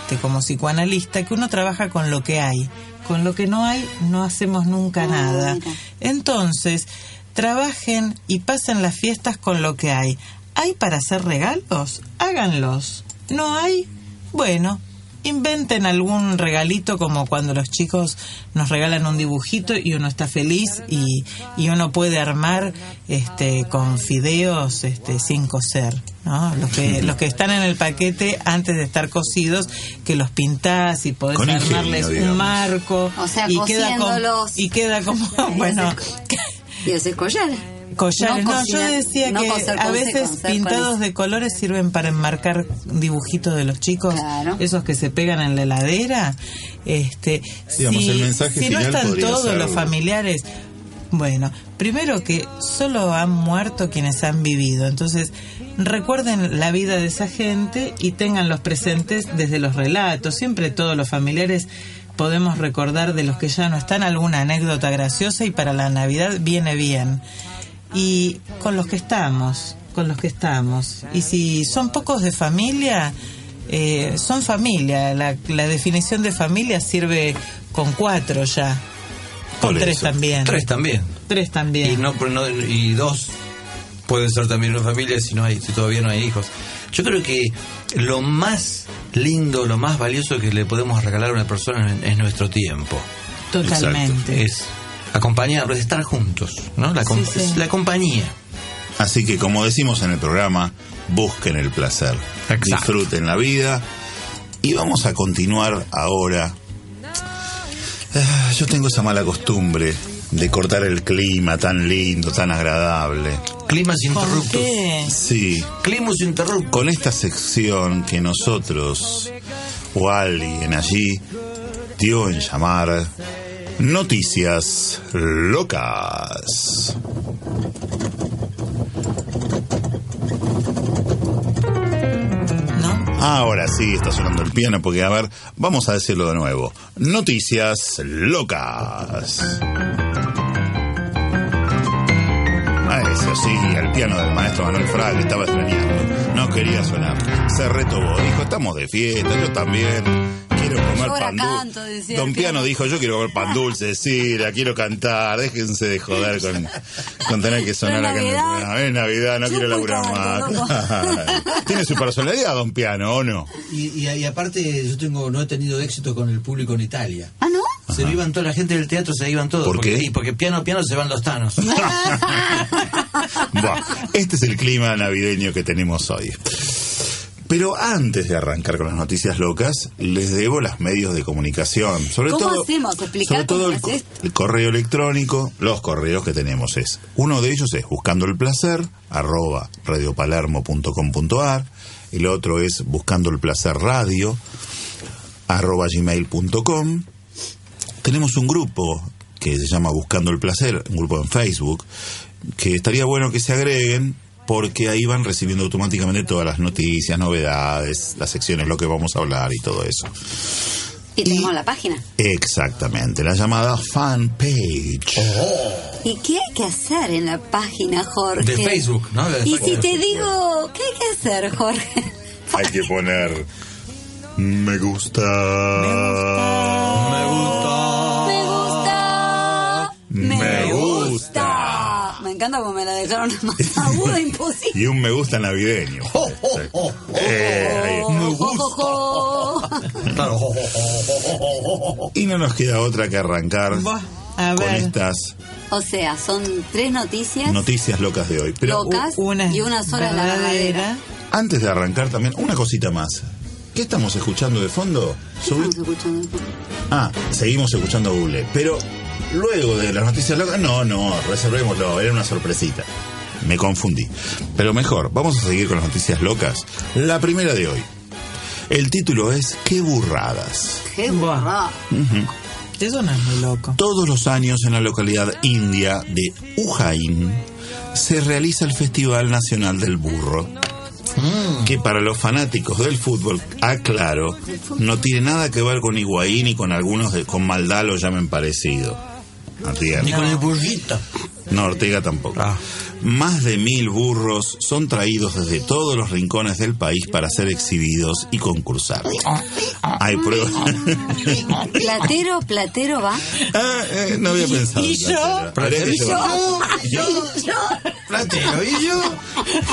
este, como psicoanalista, que uno trabaja con lo que hay. Con lo que no hay, no hacemos nunca nada. Entonces, trabajen y pasen las fiestas con lo que hay. ¿Hay para hacer regalos? Háganlos. ¿No hay? Bueno, inventen algún regalito como cuando los chicos nos regalan un dibujito y uno está feliz y, y uno puede armar este con fideos este sin cocer ¿no? los que los que están en el paquete antes de estar cocidos que los pintás y podés Con armarles un marco O sea, y queda como, y queda como bueno Y ese collar. Collares. No no, yo decía no que coser a veces coser pintados de colores sirven para enmarcar dibujitos de los chicos esos que se pegan en la heladera. Este Digamos, si, el mensaje si no están todos ser- los familiares bueno, primero que solo han muerto quienes han vivido, entonces recuerden la vida de esa gente y tenganlos presentes desde los relatos, siempre todos los familiares podemos recordar de los que ya no están. Alguna anécdota graciosa y para la Navidad viene bien. Y con los que estamos, con los que estamos. Y si son pocos de familia, eh, son familia. La, la definición de familia sirve con cuatro ya. Con Por tres eso. también. Tres también. Tres también. Y, no, no- y dos pueden ser también una familia si no hay si todavía no hay hijos. Yo creo que lo más lindo, lo más valioso que le podemos regalar a una persona es, es nuestro tiempo. Totalmente. Es acompañarlos, estar juntos, ¿no? La, com- Sí, la compañía. Así que como decimos en el programa, busquen el placer, disfruten la vida y vamos a continuar ahora. Ah, Yo tengo esa mala costumbre de cortar el clima tan lindo, tan agradable. Climas ¿Por qué? Sí. Climas interruptos. Con esta sección que nosotros o alguien allí dio en llamar Noticias Locas. Ahora sí está sonando el piano porque, a ver, vamos a decirlo de nuevo. Noticias locas. Ah, eso sí, el piano del maestro Manuel Fraga estaba extrañando. No quería sonar. Se retobó. Dijo, estamos de fiesta, yo también. Quiero comer pan dulce. Don Piano dijo, yo quiero comer pan dulce, sí, la quiero cantar. Déjense de joder con, con tener que sonar acá en el Navidad. programa. Es Navidad, no quiero laburar más. Tiene su personalidad, Don Piano, ¿o no? Y, y, y aparte, yo tengo no he tenido éxito con el público en Italia. ¿Ah, no? Se iban toda la gente del teatro, se iban todos. ¿Por porque, qué? y porque piano piano se van los tanos. Buah, este es el clima navideño que tenemos hoy. Pero antes de arrancar con las noticias locas, les debo las medios de comunicación. Sobre ¿Cómo todo, hacemos? Sobre todo el correo electrónico, los correos que tenemos es, uno de ellos es buscando el placer, arroba radiopalermo.com.ar, el otro es buscando el placer radio, arroba gmail.com. Tenemos un grupo que se llama Buscando el Placer, un grupo en Facebook, que estaría bueno que se agreguen porque ahí van recibiendo automáticamente todas las noticias, novedades, las secciones, lo que vamos a hablar y todo eso. Y tenemos la página. Exactamente, la llamada fan page. ¿Y qué hay que hacer en la página, Jorge? De Facebook, ¿no? De y si te digo, ¿qué hay que hacer, Jorge? Hay que poner me gusta. Me gusta. Encanta porque me la dejaron más aguda imposible. Y un me gusta navideño. Eh, ahí. Y no nos queda otra que arrancar A con ver. estas O sea, son tres noticias noticias locas de hoy. Pero locas y una sola la verdadera. antes de arrancar también, una cosita más. ¿Qué estamos escuchando de fondo? Subí- Estamos escuchando. Ah, seguimos escuchando Google. Pero luego de las noticias locas, no, no, reservémoslo, era una sorpresita. Me confundí. Pero mejor, vamos a seguir con las noticias locas. La primera de hoy. El título es ¿Qué burradas? Qué burrada. Ujú. Eso no es muy loco. Todos los años en la localidad india de Ujjain se realiza el Festival Nacional del Burro. Que para los fanáticos del fútbol, aclaro, no tiene nada que ver con Higuaín y con algunos de, con maldad lo llamen parecido. Ni con el burrito. No, Ortega tampoco. Más de mil burros son traídos desde todos los rincones del país para ser exhibidos y concursar. Hay pruebas. Platero, platero va. Ah, eh, no había pensado. ¿Y yo? ¿Y yo? ¿Y yo? Platero, ¿y yo?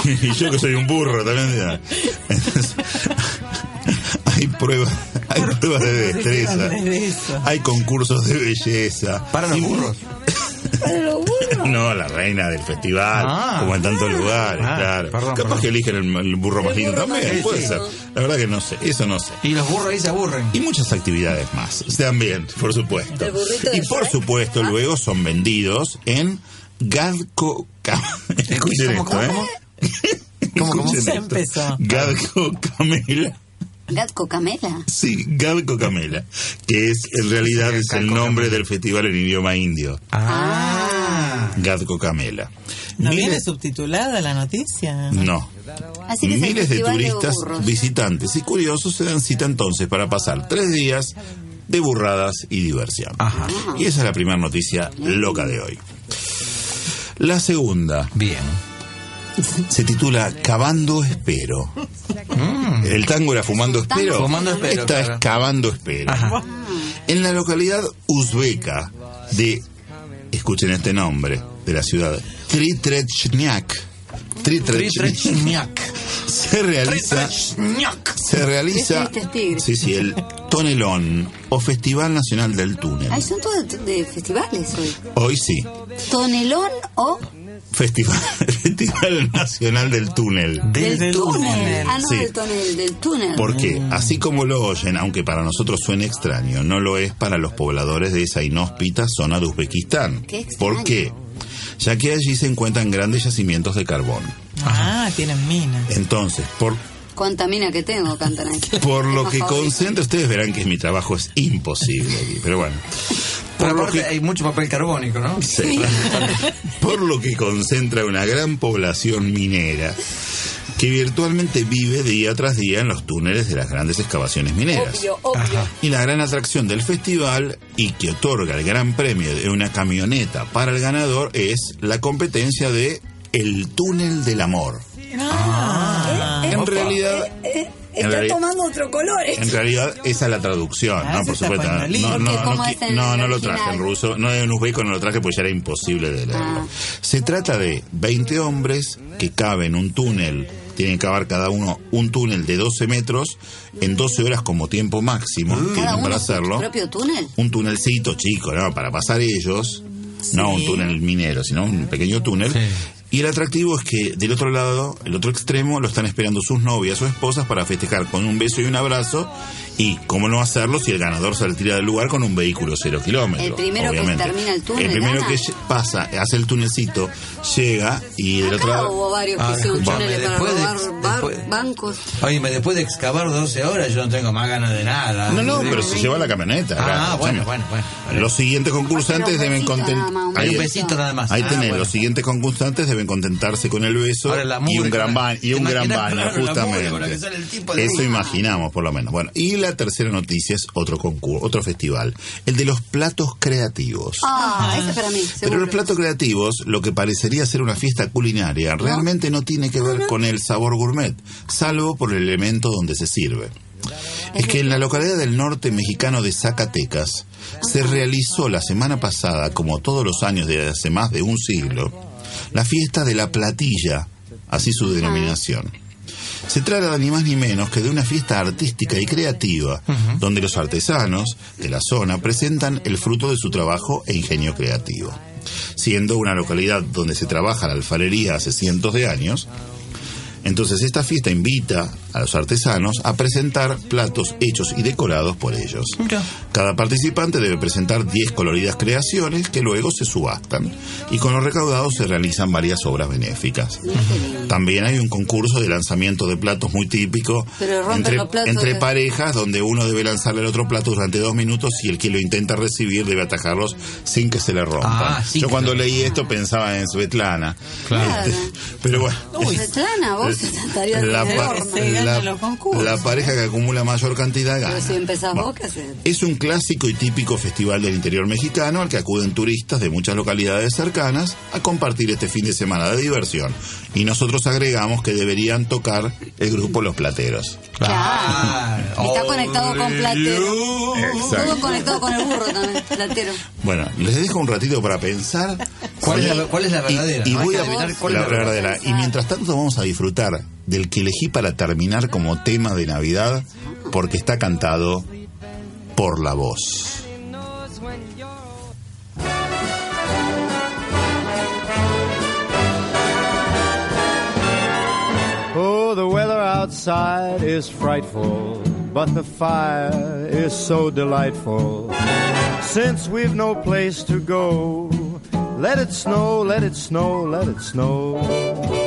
y yo que soy un burro también. Entonces, pruebas, hay pruebas de destreza. Hay concursos de belleza. Para los burros. No, la reina del festival, Ah. como en tantos lugares, Ah, claro. perdón, Capaz perdón. que eligen el, el burro más lindo también, Sí, puede sí. ser. La verdad que no sé, eso no sé. Y los burros ahí se aburren. Y muchas actividades más, también, por supuesto. Y por supuesto, luego son vendidos en Gadco... Escuchen ¿Cómo, esto, cómo, ¿eh? cómo? ¿Cómo, Se esto. empezó. Gadco Camela. Gatco Camela. Sí, Gadco Camela, que es en realidad es el nombre del festival en idioma indio. Ah. Gadco Camela. ¿No Miles- viene subtitulada la noticia? No. Así que Miles de turistas, visitantes y curiosos se dan cita entonces para pasar tres días de burradas y diversión. Y esa es la primera noticia loca de hoy. La segunda. Bien. Se titula Cavando Espero. El tango era Fumando Espero. Fumando Espero, Esta claro. es Cavando Espero. En la localidad uzbeca de, escuchen este nombre, de la ciudad, Tritrechniak. Tritrechniak. Se realiza, se realiza, sí, sí, el Tonelón o Festival Nacional del Túnel. Ay, son todos de, de festivales hoy. Hoy sí, Tonelón o Festival, Festival Nacional del Túnel. del, túnel. Ah, no, Sí. del túnel, del túnel. Porque, así como lo oyen, aunque para nosotros suene extraño, no lo es para los pobladores de esa inhóspita zona de Uzbekistán. Qué extraño. ¿Por qué? Ya que allí se encuentran grandes yacimientos de carbón. Ah, tienen minas. Entonces, por, Cuánta mina que tengo, cantan ahí. por lo que concentra, ustedes verán que mi trabajo es imposible aquí, pero bueno. Pero Por lo aparte que- hay mucho papel carbónico, ¿no? Sí. Por lo que concentra una gran población minera que virtualmente vive día tras día en los túneles de las grandes excavaciones mineras. Obvio, obvio. Y la gran atracción del festival y que otorga el gran premio de una camioneta para el ganador es la competencia de El túnel del amor. Ah, En realidad, eh, en está realidad- tomando otro color. eh. en realidad esa es la traducción, Ah, ¿no? Por supuesto. No, no, Porque no, no, lo traje en ruso, no en uzbeco no lo traje pues ya era imposible de leerlo. Ah. Se trata de 20 hombres que caben un túnel, tienen que cavar cada uno un túnel de 12 metros en 12 horas como tiempo máximo, uno para su hacerlo. propio túnel. Un túnelcito chico, ¿no? Para pasar ellos, no un túnel minero, sino un pequeño túnel. Y el atractivo es que del otro lado, el otro extremo, lo están esperando sus novias o esposas para festejar con un beso y un abrazo. Y cómo no hacerlo si el ganador se retira del lugar con un vehículo cero kilómetros. El primero que termina el túnel, El primero gana. que pasa, hace el tunelcito, llega y del otro lado. hubo varios que Ah, túneles para de- robar bar- después- bancos. Oye, después de excavar 12 horas yo no tengo más ganas de nada. No, no, pero se lleva la camioneta. Ah, acá, bueno, bueno, bueno. Los siguientes concursantes deben contentar. Hay un besito nada más. Ahí Ah, tenés, bueno. los siguientes concursantes deben contentarse con el beso Ahora y un gran baño, y un ¿te gran baño, claro, justamente. Eso imaginamos, por lo menos. Bueno, y la tercera noticia es otro concurso, otro festival, el de los platos creativos. Ah, ese para mí, Pero los platos creativos, lo que parecería ser una fiesta culinaria, realmente no tiene que ver con el sabor gourmet, salvo por el elemento donde se sirve. Es que en la localidad del norte mexicano de Zacatecas se realizó la semana pasada, como todos los años de hace más de un siglo, la fiesta de la platilla, así su denominación. Se trata ni más ni menos que de una fiesta artística y creativa, donde los artesanos de la zona presentan el fruto de su trabajo e ingenio creativo. Siendo una localidad donde se trabaja la alfarería hace cientos de años, entonces esta fiesta invita a los artesanos a presentar platos hechos y decorados por ellos. Cada participante debe presentar 10 coloridas creaciones que luego se subastan y con los recaudados se realizan varias obras benéficas. También hay un concurso de lanzamiento de platos muy típico entre, entre de- parejas donde uno debe lanzarle al otro plato durante dos minutos y el que lo intenta recibir debe atajarlos sin que se le rompa. Ah, sí, Yo cuando leí esto pensaba en Svetlana. Claro. Pero bueno. Svetlana, vos estarías la, la- la pareja que acumula mayor cantidad gana. Pero si empezás Bueno, vos, ¿qué haces? es un clásico y típico festival del interior mexicano al que acuden turistas de muchas localidades cercanas a compartir este fin de semana de diversión. Y nosotros agregamos que deberían tocar el grupo Los Plateros. Está conectado con platero. Exacto. Todo conectado con el burro también, platero. Bueno, les dejo un ratito para pensar. ¿Cuál es la- cuál es la verdadera? Y, y No hay voy a cuál la es la verdadera. Y mientras tanto vamos a disfrutar del que elegí para terminar como tema de Navidad, porque está cantado por la voz. Oh, the weather outside is frightful, but the fire is so delightful. Since we've no place to go, let it snow, let it snow, let it snow.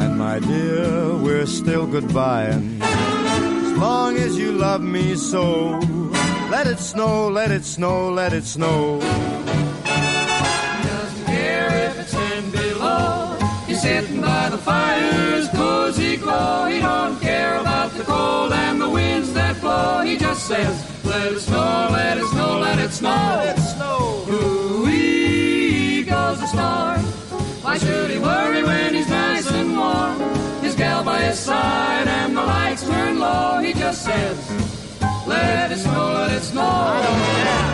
and my dear, we're still goodbying. As long as you love me so, let it snow, let it snow, let it snow. Doesn't care if it's ten below. He's sitting by the fire's cozy glow. He don't care about the cold and the winds that blow. He just says, let it snow, let it snow, let it snow. Let it snow. His side and the lights turn low. He just says, let it snow, let it snow. I don't care.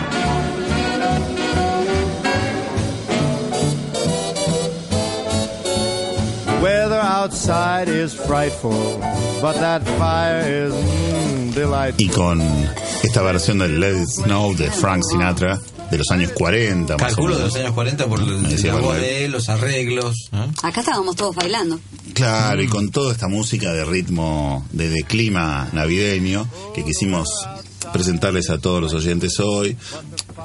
The weather outside is frightful, but that fire is mm, delightful. Y con esta versión del Let It Snow de Frank Sinatra de los años 40. más o Calculo de menos. los años 40 por el- Decía la voz de él, los arreglos. ¿eh? Acá estábamos todos bailando. Claro, y con toda esta música de ritmo, de, de clima navideño, que quisimos presentarles a todos los oyentes hoy,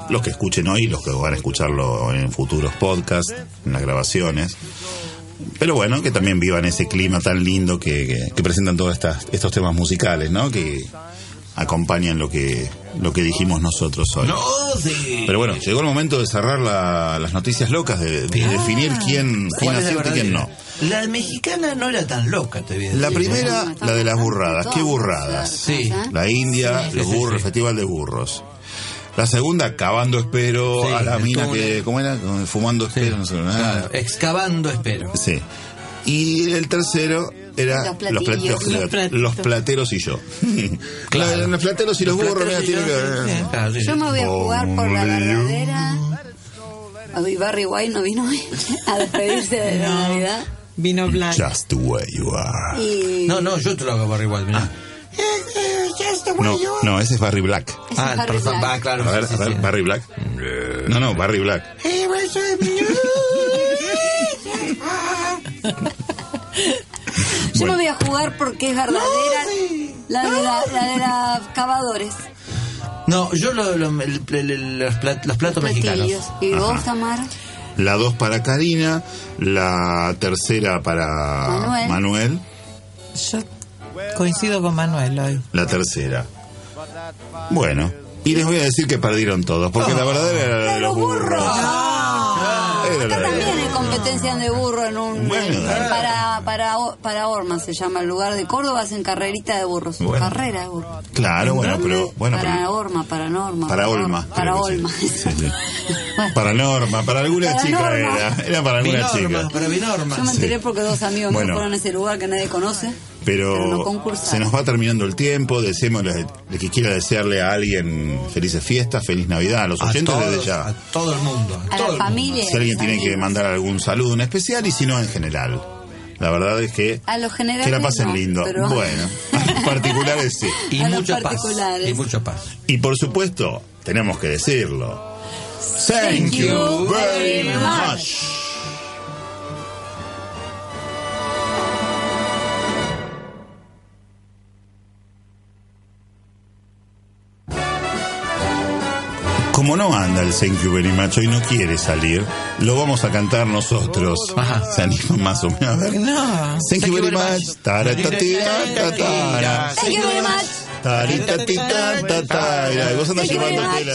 los que escuchen hoy, los que van a escucharlo en futuros podcasts, en las grabaciones. Pero bueno, que también vivan ese clima tan lindo que, que- que presentan todos estas, estos temas musicales, ¿no? Que acompañan lo que, lo que dijimos nosotros hoy. Pero bueno, llegó el momento de cerrar la- las noticias locas, de, de definir quién, quién ¿Cuál es la acierte y quién no. La mexicana no era tan loca, te voy a decir. La primera, la de las burradas. ¿Qué burradas? Sí. La India, Sí, los burros, sí. el festival de burros. La segunda, cavando espero Sí, a la mina túnel. que, ¿cómo era? Fumando espero, no sé, nada. Excavando, espero. Sí. Y el tercero era Los plateros, Los platitos. los plateros y yo. Claro. los plateros y los, Los burros, plateros y tiene que sí, claro, sí, Yo me voy a jugar por la verdadera. Hoy Barry White no vino hoy a despedirse de la Navidad. Vino Black. Just the way you are. Y No, no, yo te lo hago Barry White, mirá. No, no, ese es Barry Black. Ah, Barry Black. ah, claro. A ver, sí, a ver, sí. Barry Black. No, no, Barry Black. yo Bueno. me voy a jugar porque es verdadera. La de la, la de las cavadores. No, yo lo- lo- el- el- el- los, plat- los platos mexicanos. ¿Y vos, Ajá. Tamara? La dos para Karina, la tercera para Manuel. Manuel, Yo coincido con Manuel hoy. la tercera. Bueno, y les voy a decir que perdieron todos, porque la verdadera era la de los burros. La Acá de- también hay competencia de burro en un. Bueno, en- para, para, para Orma se llama el lugar de Córdoba, hacen carrerita de burros. Bueno. Carrera de burros. Claro, bueno, pero bueno, para pero- Orma, para Norma. para Olma. Para Olma. sí. Sí, sí. Para Norma, para alguna Para chica Norma. era, era para alguna Binorma, chica. para Binorma. Yo me enteré Sí. porque dos amigos Bueno. me fueron a ese lugar que nadie conoce. Pero se nos va terminando el tiempo. Deseémosle el que quiera desearle a alguien felices fiestas, feliz Navidad, a los A oyentes todos, desde ya. a todo el mundo. A todo la el familia. Si alguien a tiene que mandar algún saludo en especial y si no en general. La verdad es que A los generales. que la pasen no, lindo. pero- Bueno, a los particulares sí. Y A mucha paz. Y mucha paz. Y por supuesto, tenemos que decirlo. Thank you very much. Como no anda el Thank You Very Much hoy no quiere salir, lo vamos a cantar nosotros. ¿Se animan más o menos? A ver. No. Thank you very much. Thank you very much. Taritatita, tatara. Y vos andás Thank you